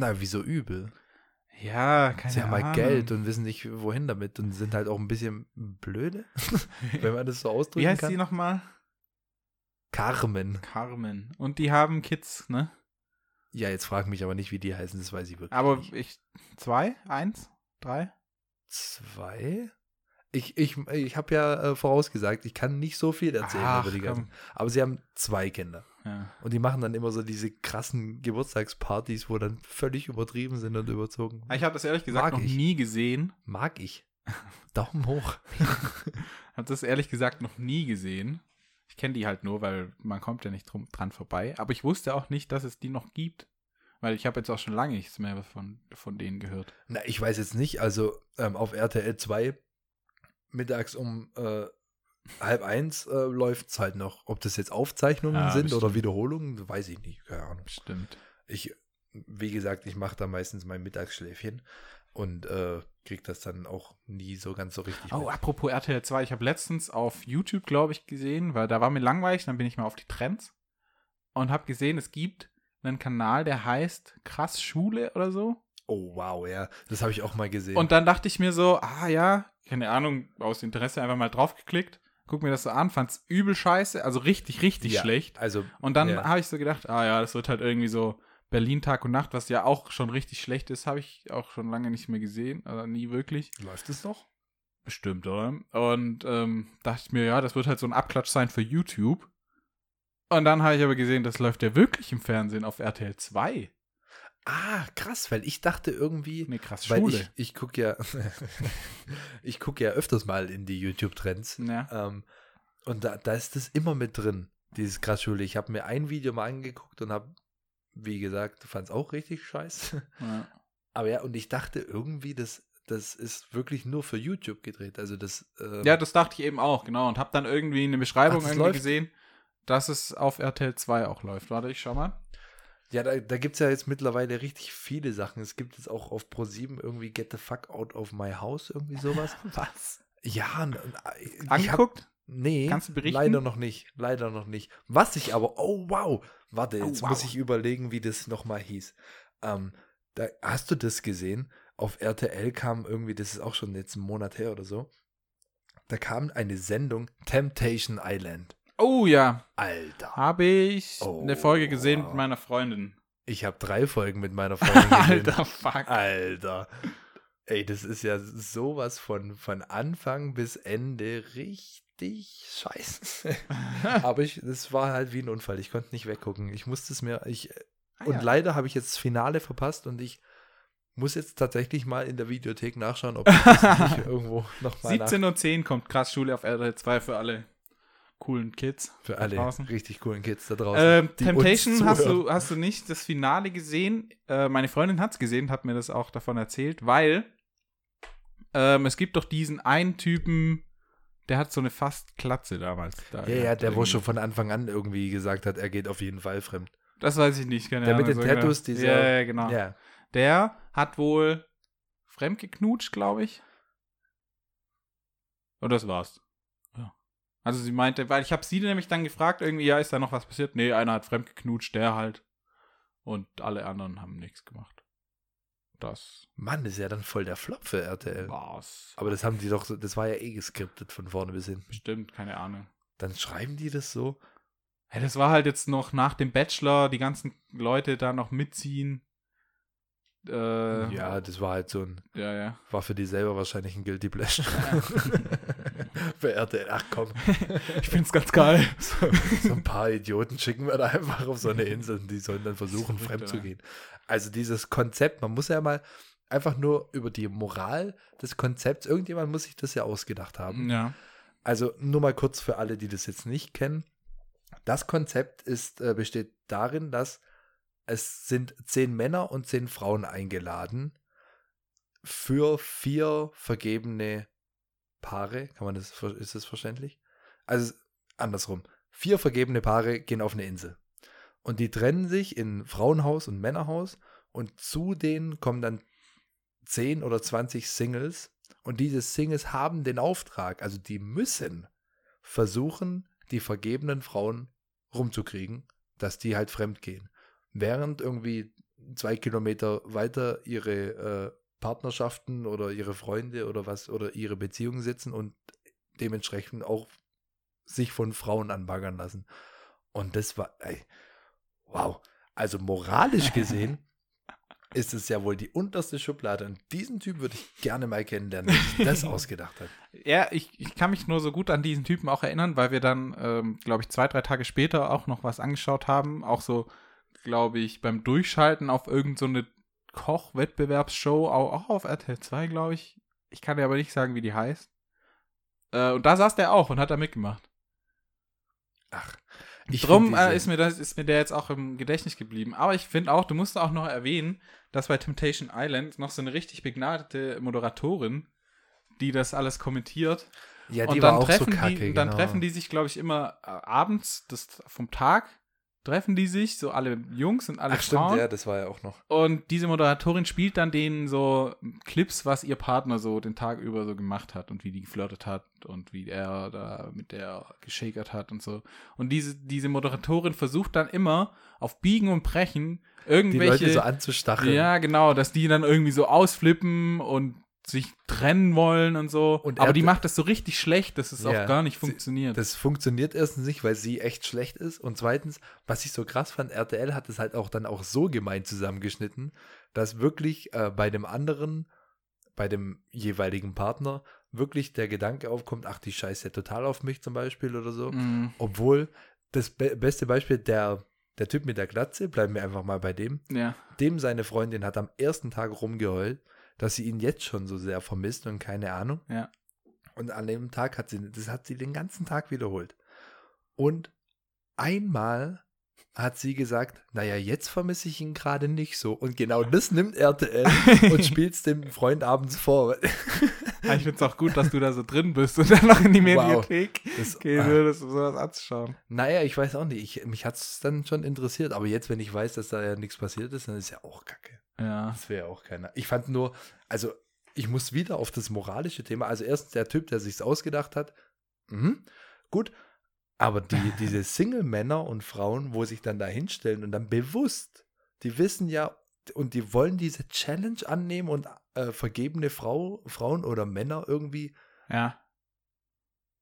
Na, wieso übel? Ja, keine Sie haben Ahnung. halt Geld und wissen nicht, wohin damit und sind halt auch ein bisschen blöde, wenn man das so ausdrücken Wie heißt kann. die nochmal? Carmen. Carmen. Und die haben Kids, ne? Ja, jetzt frag mich aber nicht, wie die heißen, das weiß ich wirklich Aber nicht. ich. Zwei? Eins? Drei? Zwei? Ich, ich, ich habe ja äh, vorausgesagt, ich kann nicht so viel erzählen Ach, über die ganzen. komm. Aber sie haben zwei Kinder. Ja. Und die machen dann immer so diese krassen Geburtstagspartys, wo dann völlig übertrieben sind und überzogen. Ich habe das ehrlich gesagt Mag noch ich. nie gesehen. Mag ich. Daumen hoch. Habe das ehrlich gesagt noch nie gesehen. Ich kenne die halt nur, weil man kommt ja nicht drum, dran vorbei. Aber ich wusste auch nicht, dass es die noch gibt. Weil ich habe jetzt auch schon lange nichts mehr von, von denen gehört. Na, ich weiß jetzt nicht, also ähm, auf RTL 2 mittags um äh, halb eins äh, läuft es halt noch. Ob das jetzt Aufzeichnungen Ja, sind oder bestimmt. Wiederholungen, weiß ich nicht. Keine Ahnung. Stimmt. Ich, wie gesagt, ich mache da meistens mein Mittagsschläfchen und äh, krieg das dann auch nie so ganz so richtig. Oh, mit. apropos RTL 2, ich habe letztens auf YouTube, glaube ich, gesehen, weil da war mir langweilig, dann bin ich mal auf die Trends und habe gesehen, es gibt einen Kanal, der heißt Krass Schule oder so. oh wow, ja, das habe ich auch mal gesehen. Und dann dachte ich mir so, ah ja, keine Ahnung, aus Interesse einfach mal draufgeklickt, guck mir das so an, fand's übel scheiße, also richtig, richtig Ja, schlecht. Also, Und dann ja. habe ich so gedacht, ah ja, das wird halt irgendwie so Berlin Tag und Nacht, was ja auch schon richtig schlecht ist, habe ich auch schon lange nicht mehr gesehen, also nie wirklich. läuft es noch? Bestimmt, oder? Und ähm, dachte ich mir, ja, das wird halt so ein Abklatsch sein für YouTube. Und dann habe ich aber gesehen, das läuft ja wirklich im Fernsehen auf RTL 2. Ah, krass, weil ich dachte irgendwie, Nee, krass, weil Schule. ich, ich gucke ja, ich gucke ja öfters mal in die YouTube-Trends. ja. Ähm, und da, da ist das immer mit drin, dieses Krassschule. Ich habe mir ein Video mal angeguckt und habe, wie gesagt, fand es auch richtig scheiße. ja. Aber ja, und ich dachte irgendwie, das, das ist wirklich nur für YouTube gedreht. Also das. ähm, Ja, das dachte ich eben auch, genau. Und habe dann irgendwie eine Beschreibung Ach, irgendwie läuft? gesehen, dass es auf RTL 2 auch läuft. Warte, ich schau mal. Ja, da, da gibt es ja jetzt mittlerweile richtig viele Sachen. Es gibt jetzt auch auf Pro7 irgendwie Get the Fuck Out of My House, irgendwie sowas. Was? ja, hab, Angeguckt? Nee, Kannst du berichten? leider noch nicht. Leider noch nicht. Was ich aber, oh wow, warte, Oh, jetzt wow. muss ich überlegen, wie das nochmal hieß. Ähm, da, hast du das gesehen? Auf RTL kam irgendwie, das ist auch schon jetzt einen Monat her oder so, da kam eine Sendung Temptation Island. Oh ja, Alter. habe ich Oh, eine Folge gesehen mit meiner Freundin. Ich habe drei Folgen mit meiner Freundin gesehen. Alter, fuck. Alter. Ey, das ist ja sowas von, von Anfang bis Ende richtig scheiße. Aber ich, das war halt wie ein Unfall. Ich konnte nicht weggucken. Ich musste es mir, ich, Ah, und ja. leider habe ich jetzt das Finale verpasst und ich muss jetzt tatsächlich mal in der Videothek nachschauen, ob ich das nicht irgendwo nochmal 17.10 Uhr kommt krass Schule auf RTL 2 für alle coolen Kids. für alle draußen. richtig coolen Kids da draußen. Ähm, Temptation hast du, hast du nicht das Finale gesehen. Äh, meine Freundin hat es gesehen, hat mir das auch davon erzählt, weil ähm, es gibt doch diesen einen Typen, der hat so eine fast Klatze damals. Da Ja, ja, der wo schon von Anfang an irgendwie gesagt hat, er geht auf jeden Fall fremd. Das weiß ich nicht, keine Der mit den so Tattoos, genau. dieser- Ja, ja, genau. Ja. Der hat wohl fremdgeknutscht, glaube ich. Und das war's. Ja. Also sie meinte, weil ich habe sie nämlich dann gefragt, irgendwie, ja, ist da noch was passiert? Nee, einer hat fremdgeknutscht, der halt. Und alle anderen haben nichts gemacht. Das Mann, das ist ja dann voll der Flop für RTL. war's. Aber das haben die doch, das war ja eh geskriptet von vorne bis hinten. Bestimmt, keine Ahnung. Dann schreiben die das so. Ja, das war halt jetzt noch nach dem Bachelor, die ganzen Leute da noch mitziehen. Äh, Ja, das war halt so ein, ja, ja. war für die selber wahrscheinlich ein Guilty Pleasure. RTL, ach komm, Ich find's ganz geil. so, so ein paar Idioten schicken wir da einfach auf so eine Insel und die sollen dann versuchen, So fremd zu gehen. Also dieses Konzept, man muss ja mal einfach nur über die Moral des Konzepts, irgendjemand muss sich das ja ausgedacht haben. Ja. Also nur mal kurz für alle, die das jetzt nicht kennen. Das Konzept ist, äh, besteht darin, dass es sind zehn Männer und zehn Frauen eingeladen für vier vergebene Paare. Kann man das, ist das verständlich? Also andersrum. Vier vergebene Paare gehen auf eine Insel. Und die trennen sich in Frauenhaus und Männerhaus und zu denen kommen dann 10 oder 20 Singles und diese Singles haben den Auftrag, also die müssen versuchen, die vergebenen Frauen rumzukriegen, dass die halt fremd gehen. Während irgendwie zwei Kilometer weiter ihre äh, Partnerschaften oder ihre Freunde oder was oder ihre Beziehungen sitzen und dementsprechend auch sich von Frauen anbaggern lassen. Und das war, ey, wow. Also moralisch gesehen ist es ja wohl die unterste Schublade. Und diesen Typ würde ich gerne mal kennenlernen, der das ausgedacht hat. Ja, ich, ich kann mich nur so gut an diesen Typen auch erinnern, weil wir dann, ähm, glaube ich, zwei, drei Tage später auch noch was angeschaut haben. Auch so, glaube ich, beim Durchschalten auf irgendeine so Koch-Wettbewerbsshow, auch, auch auf RTL 2, glaube ich. Ich kann dir aber nicht sagen, wie die heißt. Äh, und da saß der auch und hat da mitgemacht. Ach, ich Drum äh, ist, mir das, ist mir der jetzt auch im Gedächtnis geblieben. Aber ich finde auch, du musst auch noch erwähnen, dass bei Temptation Island noch so eine richtig begnadete Moderatorin, die das alles kommentiert. Ja, die und war auch so kacke, die, Dann genau. treffen die sich, glaube ich, immer äh, abends das, vom Tag treffen die sich, so alle Jungs und alle Ach, Frauen. Stimmt, ja, das war ja auch noch. Und diese Moderatorin spielt dann denen so Clips, was ihr Partner so den Tag über so gemacht hat und wie die geflirtet hat und wie er da mit der geschakert hat und so. Und diese, diese Moderatorin versucht dann immer auf Biegen und Brechen irgendwelche. Die Leute so anzustacheln. Ja, genau, dass die dann irgendwie so ausflippen und sich trennen wollen und so. Und aber die macht das so richtig schlecht, dass es ja, auch gar nicht funktioniert. das funktioniert erstens nicht, weil sie echt schlecht ist. Und zweitens, was ich so krass fand, RTL hat es halt auch dann auch so gemein zusammengeschnitten, dass wirklich äh, bei dem anderen, bei dem jeweiligen Partner, wirklich der Gedanke aufkommt, ach, die scheiße ja total auf mich zum Beispiel oder so. Mm. Obwohl das be beste Beispiel, der, der Typ mit der Glatze, bleiben wir einfach mal bei dem. Ja. Dem seine Freundin hat am ersten Tag rumgeheult dass sie ihn jetzt schon so sehr vermisst und keine Ahnung. Ja. Und an dem Tag hat sie, das hat sie den ganzen Tag wiederholt. Und einmal hat sie gesagt, naja, jetzt vermisse ich ihn gerade nicht so. Und genau das nimmt RTL und spielt es dem Freund abends vor. ja, ich finde es auch gut, dass du da so drin bist und dann noch in die Mediathek wow. das, gehen würdest, um sowas anzuschauen. Naja, ich weiß auch nicht. Ich, mich hat es dann schon interessiert. Aber jetzt, wenn ich weiß, dass da ja nichts passiert ist, dann ist ja auch kacke. Ja. Das wäre auch keiner. Ich fand nur, also ich muss wieder auf das moralische Thema. Also erstens der Typ, der sich's ausgedacht hat. Mhm, gut. Aber die, diese Single-Männer und Frauen, wo sich dann da hinstellen und dann bewusst, die wissen ja und die wollen diese Challenge annehmen und äh, vergebene Frau, Frauen oder Männer irgendwie. Ja.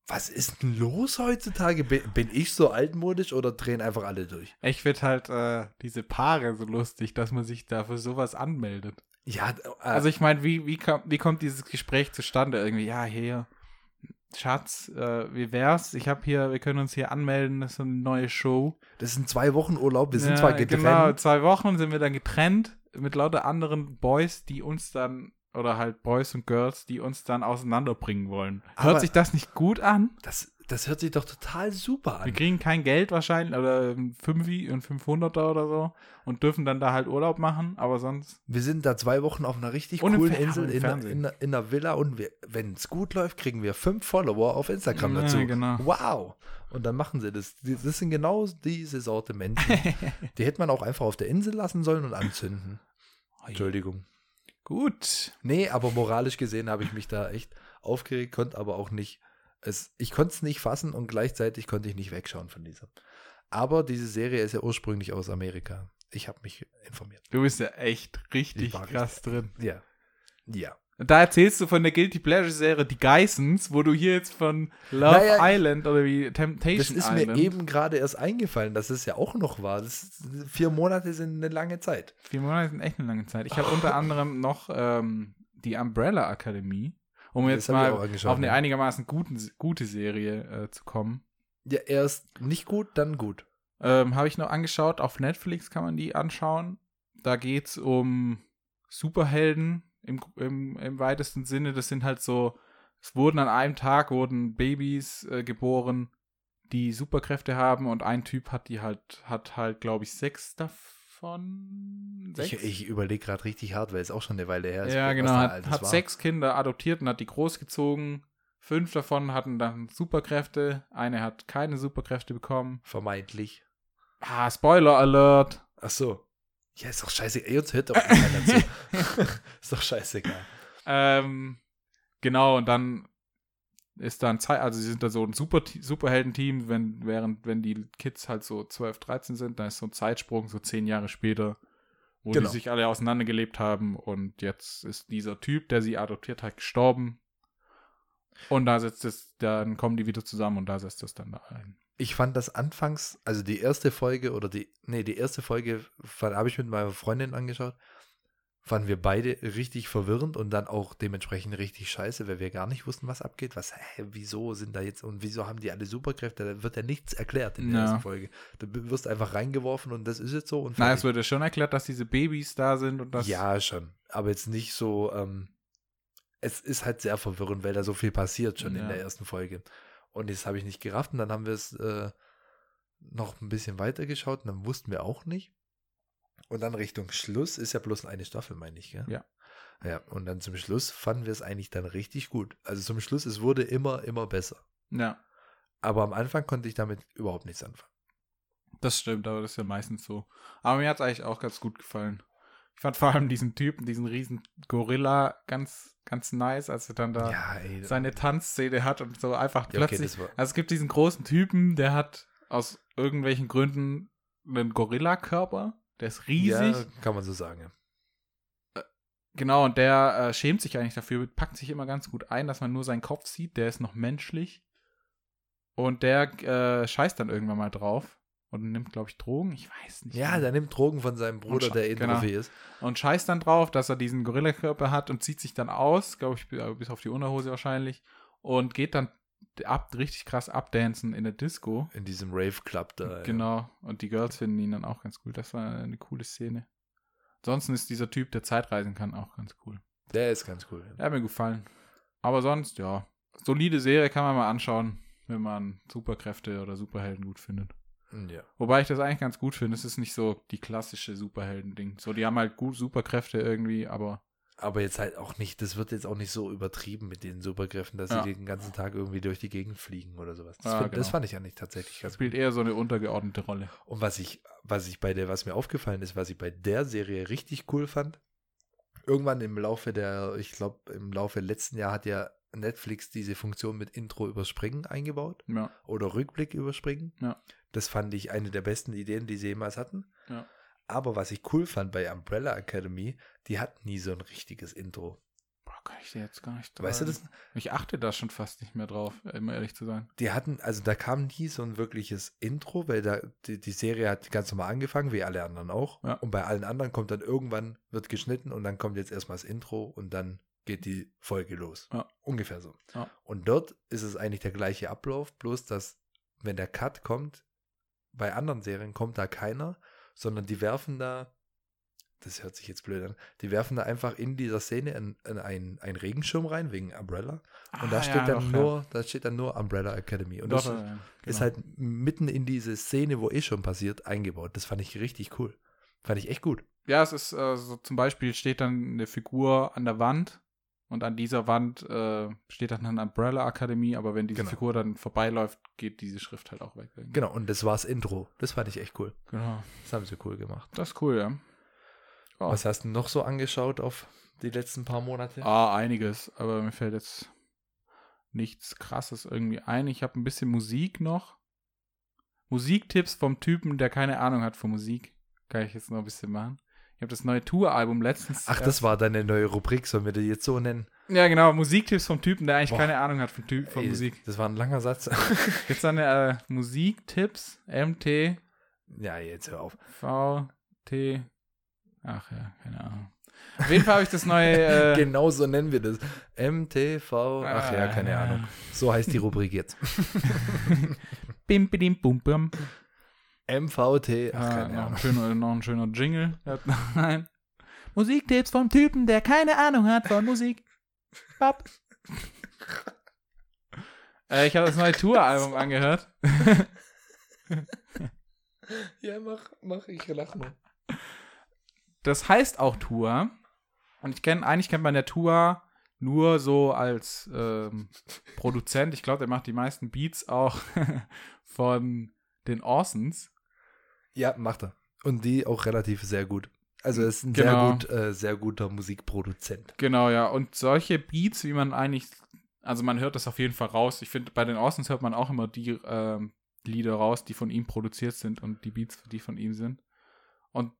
Was ist denn los heutzutage? Bin ich so altmodisch oder drehen einfach alle durch? Ich finde halt äh, diese Paare so lustig, dass man sich da für sowas anmeldet. Ja, äh, also ich meine, wie, wie, kommt, wie kommt dieses Gespräch zustande? Irgendwie, ja, hier, Schatz, äh, wie wär's? Ich habe hier, wir können uns hier anmelden, das ist eine neue Show. Das ist ein zwei Wochen Urlaub, wir sind ja, zwar getrennt. Genau, zwei Wochen sind wir dann getrennt mit lauter anderen Boys, die uns dann oder halt Boys und Girls, die uns dann auseinanderbringen wollen. Hört Aber sich das nicht gut an? Das, das hört sich doch total super an. Wir kriegen kein Geld wahrscheinlich oder ein 5 ein 500er oder so und dürfen dann da halt Urlaub machen, aber sonst. Wir sind da zwei Wochen auf einer richtig und coolen Insel in, in, in, einer Villa und wenn es gut läuft, kriegen wir fünf Follower auf Instagram ja, dazu. Genau. Wow. Und dann machen sie das. Das sind genau diese Sorte Menschen. die hätte man auch einfach auf der Insel lassen sollen und anzünden. Entschuldigung. Gut. Nee, aber moralisch gesehen habe ich mich da echt aufgeregt, konnte aber auch nicht. Es, ich konnte es nicht fassen und gleichzeitig konnte ich nicht wegschauen von dieser. Aber diese Serie ist ja ursprünglich aus Amerika. Ich habe mich informiert. Du bist ja echt richtig krass richtig, drin. Ja. Ja. Da erzählst du von der Guilty Pleasure Serie Die Geissens, wo du hier jetzt von Love naja, Island oder wie Temptation. Das ist Island. mir eben gerade erst eingefallen, dass es ja auch noch war. Das, vier Monate sind eine lange Zeit. Vier Monate sind echt eine lange Zeit. Ich habe unter anderem noch ähm, die Umbrella Akademie, um jetzt mal auf eine einigermaßen guten, gute Serie äh, zu kommen. Ja, erst nicht gut, dann gut. Ähm, habe ich noch angeschaut. Auf Netflix kann man die anschauen. Da geht es um Superhelden im, im, im weitesten Sinne. Das sind halt so, es wurden an einem Tag wurden Babys äh, geboren, die Superkräfte haben und ein Typ hat die halt, hat halt, glaube ich, sechs davon. Sechs? Ich, ich überlege gerade richtig hart, weil es auch schon eine Weile her ist. ja, genau. Hat, hat sechs Kinder adoptiert und hat die großgezogen. Fünf davon hatten dann Superkräfte. Eine hat keine Superkräfte bekommen. Vermeintlich. Ah, Spoiler Alert. Ach so. Ja, ist doch scheiße. Ey, uns hört doch keiner zu. ist doch scheißegal. Ähm, genau, und dann ist dann Zeit, also sie sind da so ein Super Superhelden-Team, wenn, während, wenn die Kids halt so 12, 13 sind, dann ist so ein Zeitsprung, so zehn Jahre später, wo Genau. die sich alle auseinandergelebt haben und jetzt ist dieser Typ, der sie adoptiert hat, gestorben. Und da setzt es, dann kommen die wieder zusammen und da setzt es dann da ein. Ich fand das anfangs, also die erste Folge oder die, nee, die erste Folge habe ich mit meiner Freundin angeschaut, fanden wir beide richtig verwirrend und dann auch dementsprechend richtig scheiße, weil wir gar nicht wussten, was abgeht. Was, hä, wieso sind da jetzt und wieso haben die alle Superkräfte? Da wird ja nichts erklärt in der Ja. ersten Folge. Du wirst einfach reingeworfen und das ist jetzt so. Und Na, fertig. es wird ja schon erklärt, dass diese Babys da sind und das. ja, schon. Aber jetzt nicht so, ähm, es ist halt sehr verwirrend, weil da so viel passiert schon in Ja. der ersten Folge. Und das habe ich nicht gerafft und dann haben wir es äh, noch ein bisschen weiter geschaut und dann wussten wir auch nicht. Und dann Richtung Schluss ist ja bloß eine Staffel, meine ich, gell? Ja. Ja, und dann zum Schluss fanden wir es eigentlich dann richtig gut. Also zum Schluss, es wurde immer, immer besser. ja. Aber am Anfang konnte ich damit überhaupt nichts anfangen. Das stimmt, aber das ist ja meistens so. Aber mir hat es eigentlich auch ganz gut gefallen. Ich fand vor allem diesen Typen, diesen riesen Gorilla ganz, ganz nice, als er dann da Ja, ey. seine Tanzszene hat und so einfach Ja, okay, plötzlich. war- also es gibt diesen großen Typen, der hat aus irgendwelchen Gründen einen Gorilla-Körper. Der ist riesig. Ja, kann man so sagen, ja. Genau, und der äh, schämt sich eigentlich dafür, packt sich immer ganz gut ein, dass man nur seinen Kopf sieht. Der ist noch menschlich. Und der äh, scheißt dann irgendwann mal drauf und nimmt, glaube ich, Drogen. Ich weiß nicht. Ja, genau. der nimmt Drogen von seinem Bruder, der genau. Introphy ist. und scheißt dann drauf, dass er diesen Gorillakörper hat und zieht sich dann aus, glaube ich, bi- bis auf die Unterhose wahrscheinlich, und geht dann ab, richtig krass abdancen in der Disco. In diesem Rave-Club da. ja. Genau. Und die Girls finden ihn dann auch ganz cool. Das war eine coole Szene. Ansonsten ist dieser Typ, der Zeitreisen kann, auch ganz cool. Der ist ganz cool. Der hat mir gefallen. Aber sonst, ja. Solide Serie kann man mal anschauen, wenn man Superkräfte oder Superhelden gut findet. Ja. Wobei ich das eigentlich ganz gut finde. Es ist nicht so die klassische Superhelden-Ding. So, die haben halt gut Superkräfte irgendwie, aber Aber jetzt halt auch nicht, das wird jetzt auch nicht so übertrieben mit den Superkräften, dass Ja. sie den ganzen Tag irgendwie durch die Gegend fliegen oder sowas. Das, Ja, fand, das genau. fand ich eigentlich tatsächlich ganz spielt gut. eher so eine untergeordnete Rolle. Und was ich, was ich bei der, was mir aufgefallen ist, was ich bei der Serie richtig cool fand, irgendwann im Laufe der, ich glaube, im Laufe letzten Jahr hat ja Netflix diese Funktion mit Intro überspringen eingebaut Ja. oder Rückblick überspringen. Ja. Das fand ich eine der besten Ideen, die sie jemals hatten. Ja. Aber was ich cool fand bei Umbrella Academy, die hat nie so ein richtiges Intro. Boah, kann ich dir jetzt gar nicht Weißt du das? sagen. Ich achte da schon fast nicht mehr drauf, um ehrlich zu sein. Die hatten, also da kam nie so ein wirkliches Intro, weil da die, die Serie hat ganz normal angefangen, wie alle anderen auch. Und bei allen anderen kommt dann irgendwann, wird geschnitten und dann kommt jetzt erstmal das Intro und dann geht die Folge los. Ja. Ungefähr so. Ja. Und dort ist es eigentlich der gleiche Ablauf, bloß dass, wenn der Cut kommt, bei anderen Serien kommt da keiner, sondern die werfen da, das hört sich jetzt blöd an, die werfen da einfach in dieser Szene in, in einen, einen Regenschirm rein, wegen Umbrella. Und da Ah, steht ja, dann doch, nur, da steht dann nur Umbrella Academy. Und Ja. das Doch, äh, ist genau. halt mitten in diese Szene, wo eh schon passiert, eingebaut. Das fand ich richtig cool. Fand ich echt gut. Ja, es ist äh, so zum Beispiel steht dann eine Figur an der Wand und an dieser Wand äh, steht dann eine Umbrella Akademie, aber wenn diese Genau. Figur dann vorbeiläuft, geht diese Schrift halt auch weg. Genau, und das war's Intro. Das fand ich echt cool. Genau. Das haben sie cool gemacht. Das ist cool, ja. Oh. Was hast du noch so angeschaut auf die letzten paar Monate? Ah, einiges, aber mir fällt jetzt nichts krasses irgendwie ein. Ich habe ein bisschen Musik noch. Musiktipps vom Typen, der keine Ahnung hat von Musik. Kann ich jetzt noch ein bisschen machen. Ich habe das neue Tour-Album letztens. Ach, das war deine neue Rubrik, sollen wir die jetzt so nennen? Ja, genau. Musiktipps vom Typen, der eigentlich Boah. keine Ahnung hat von, Ty von Ey, Musik. Das war ein langer Satz. Jetzt eine äh, Musiktipps. MT, ja, jetzt hör auf. V, T. Ach ja, keine Ahnung. Auf jeden Fall habe ich das neue. Äh, genau so nennen wir das. MTV. Ach ja, keine äh, Ahnung. So heißt die Rubrik jetzt. Bim, bidim, bum, bum. MVT. Ach, Ah, noch, ein schöner, noch ein schöner Jingle. Nein. Musiktipps vom Typen, der keine Ahnung hat von Musik. Bap. Äh, ich habe das neue Tour-Album angehört. Ja, mach, mach, ich lach nur. Das heißt auch Tour. Und ich kenne, eigentlich kennt man der Tour nur so als ähm, Produzent. Ich glaube, der macht die meisten Beats auch von den Orsons. Ja, macht er. Und die auch relativ sehr gut. Also er ist ein Genau. sehr gut, äh, sehr guter Musikproduzent. Genau, ja. Und solche Beats, wie man eigentlich, also man hört das auf jeden Fall raus. Ich finde, bei den Orsons hört man auch immer die ähm, Lieder raus, die von ihm produziert sind und die Beats, die von ihm sind. Und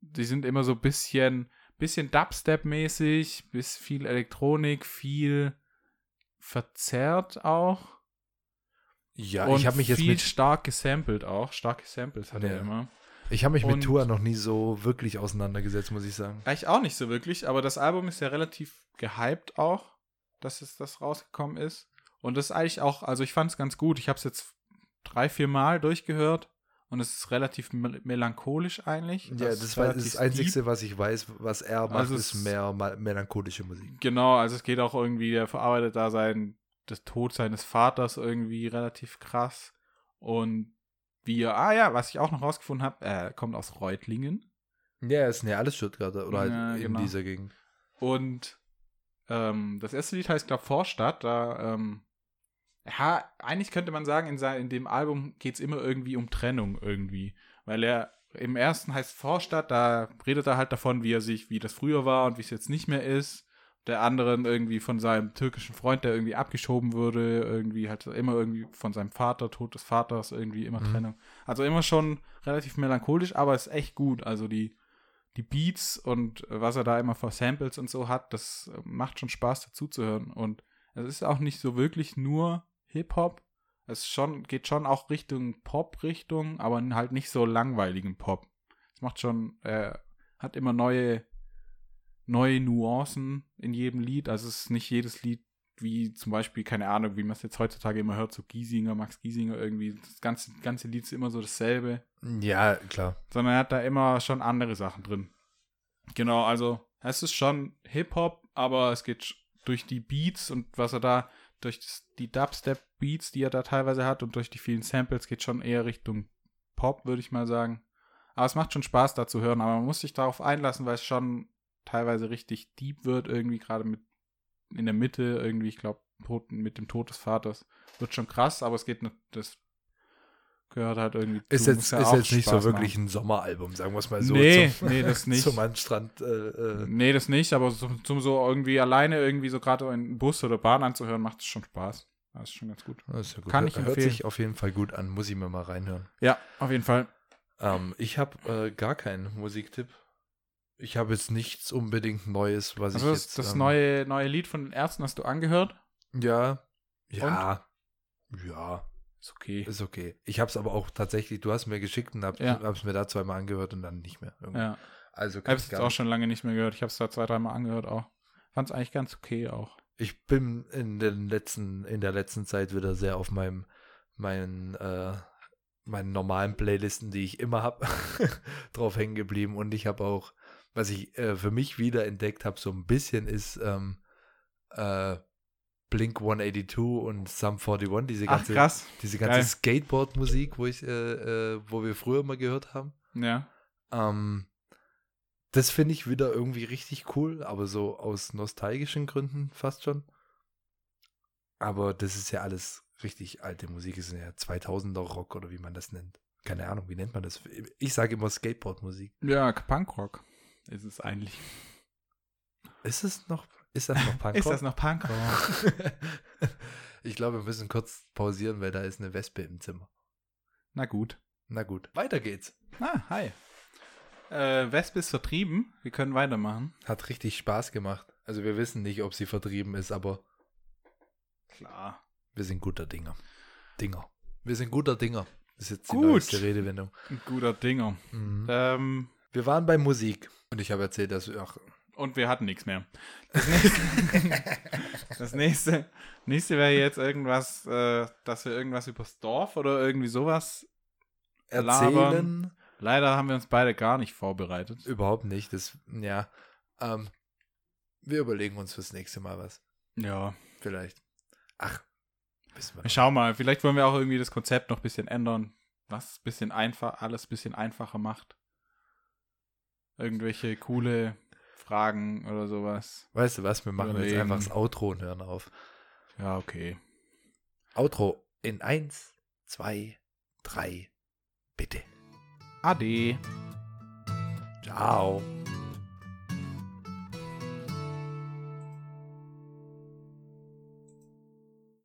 die sind immer so ein bisschen, bisschen Dubstep-mäßig, bis viel Elektronik, viel verzerrt auch. Ja, und ich habe mich jetzt viel mit stark gesampelt auch. Starke Samples hat Ja. er immer. ich habe mich mit und- Tour noch nie so wirklich auseinandergesetzt, muss ich sagen. Eigentlich auch nicht so wirklich, aber das Album ist ja relativ gehypt auch, dass es das rausgekommen ist. Und das ist eigentlich auch, also ich fand es ganz gut. Ich habe es jetzt drei, vier Mal durchgehört und es ist relativ mel melancholisch eigentlich. Ja, das, ist war relativ das Einzige, deep. was ich weiß, was er macht, Also ist mehr melancholische Musik. Genau, also es geht auch irgendwie, der verarbeitet da sein, das Tod seines Vaters irgendwie relativ krass. Und wie er, ah ja, was ich auch noch rausgefunden habe, er kommt aus Reutlingen. Ja, es sind ja alles Stuttgarter oder halt Ja, in genau. dieser Gegend. Und ähm, das erste Lied heißt, glaube Vorstadt. Da, ähm, ja, eigentlich könnte man sagen, in, sein, in dem Album geht es immer irgendwie um Trennung irgendwie. Weil er im ersten heißt Vorstadt, da redet er halt davon, wie er sich, wie das früher war und wie es jetzt nicht mehr ist. Der anderen irgendwie von seinem türkischen Freund, der irgendwie abgeschoben wurde, irgendwie halt immer irgendwie von seinem Vater, Tod des Vaters, irgendwie immer Mhm. Trennung. Also immer schon relativ melancholisch, aber ist echt gut. Also die, die Beats und äh, was er da immer für Samples und so hat, das äh, macht schon Spaß dazu zu hören. Und es ist auch nicht so wirklich nur Hip-Hop. Es schon, geht schon auch Richtung Pop-Richtung, aber halt nicht so langweiligen Pop. Es macht schon, er hat immer neue, neue Nuancen in jedem Lied. Also es ist nicht jedes Lied wie zum Beispiel, keine Ahnung, wie man es jetzt heutzutage immer hört, so Giesinger, Max Giesinger irgendwie. Das ganze, ganze Lied ist immer so dasselbe Ja, klar. sondern er hat da immer schon andere Sachen drin. Genau, also es ist schon Hip-Hop, aber es geht durch die Beats und was er da, durch die Dubstep-Beats, die er da teilweise hat und durch die vielen Samples geht schon eher Richtung Pop, würde ich mal sagen. Aber es macht schon Spaß da zu hören, aber man muss sich darauf einlassen, weil es schon teilweise richtig deep wird, irgendwie gerade mit in der Mitte, irgendwie, ich glaube, mit dem Tod des Vaters. Wird schon krass, aber es geht nicht, das gehört halt irgendwie Ist zu, jetzt, ja ist jetzt nicht Spaß so wirklich machen. ein Sommeralbum, sagen wir es mal so. Nee, zum, nee, das nicht. Zum Anstrand. Äh, äh, Nee, das nicht, aber zum, zum so irgendwie alleine irgendwie so gerade in Bus oder Bahn anzuhören, macht es schon Spaß. Das ist schon ganz gut. ja gut. Kann ich Hört empfehlen. sich auf jeden Fall gut an, muss ich mir mal reinhören. Ja, auf jeden Fall. Ähm, ich habe äh, gar keinen Musiktipp. Ich habe jetzt nichts unbedingt Neues, was Also ich das, jetzt. das ähm, neue, neue Lied von den Ärzten hast du angehört? Ja. Ja. Ja, Ist okay. ist okay. Ich habe es aber auch tatsächlich, du hast mir geschickt und hab, Ja. hab's mir da zweimal angehört und dann nicht mehr. irgendwie. Ja. Also Ich habe es gar auch schon lange nicht mehr gehört. Ich habe es da zwei, dreimal angehört auch. Fand es eigentlich ganz okay auch. Ich bin in den letzten, in der letzten Zeit wieder sehr auf meinem, meinen, äh, meinen normalen Playlisten, die ich immer habe, drauf hängen geblieben. Und ich habe auch, was ich äh, für mich wieder entdeckt habe, so ein bisschen ist ähm, äh, Blink 182 und Sum 41, diese Ach, ganze, krass. diese ganze. Skateboard-Musik, wo ich, äh, äh, wo wir früher mal gehört haben. Ja. Ähm, das finde ich wieder irgendwie richtig cool, aber so aus nostalgischen Gründen fast schon. Aber das ist ja alles richtig alte Musik, es ist ja 2000er Rock oder wie man das nennt. Keine Ahnung, wie nennt man das? Ich sage immer Skateboard-Musik. Ja, Punkrock ist es eigentlich. Ist es noch, ist das noch Punkrock? Ist das noch Punkrock? ich glaube, wir müssen kurz pausieren, weil da ist eine Wespe im Zimmer. Na gut. Na gut, weiter geht's. Ah, hi. Äh, Wespe ist vertrieben. Wir können weitermachen. Hat richtig Spaß gemacht. Also wir wissen nicht, ob sie vertrieben ist, aber Klar. Wir sind guter Dinger. Dinger. Wir sind guter Dinger. Das ist jetzt die Gut. neueste Redewendung. Ein guter Dinger. Mhm. Ähm, Wir waren bei Musik. Und ich habe erzählt, dass wir auch. Und wir hatten nichts mehr. Das nächste, das nächste, nächste wäre jetzt irgendwas, äh, dass wir irgendwas übers Dorf oder irgendwie sowas. Erzählen Labern. Leider haben wir uns beide gar nicht vorbereitet. überhaupt nicht. Das, ja. Ähm, wir überlegen uns fürs nächste Mal was. Ja. Vielleicht. Ach, Wissen wir schauen mal, vielleicht wollen wir auch irgendwie das Konzept noch ein bisschen ändern. Was ein bisschen einfach, alles ein bisschen einfacher macht. Irgendwelche coole Fragen oder sowas. Weißt du was, wir machen jetzt Überlegen. einfach das Outro und hören auf. Ja, okay. Outro in 1, 2, 3, bitte. Ade. Ciao.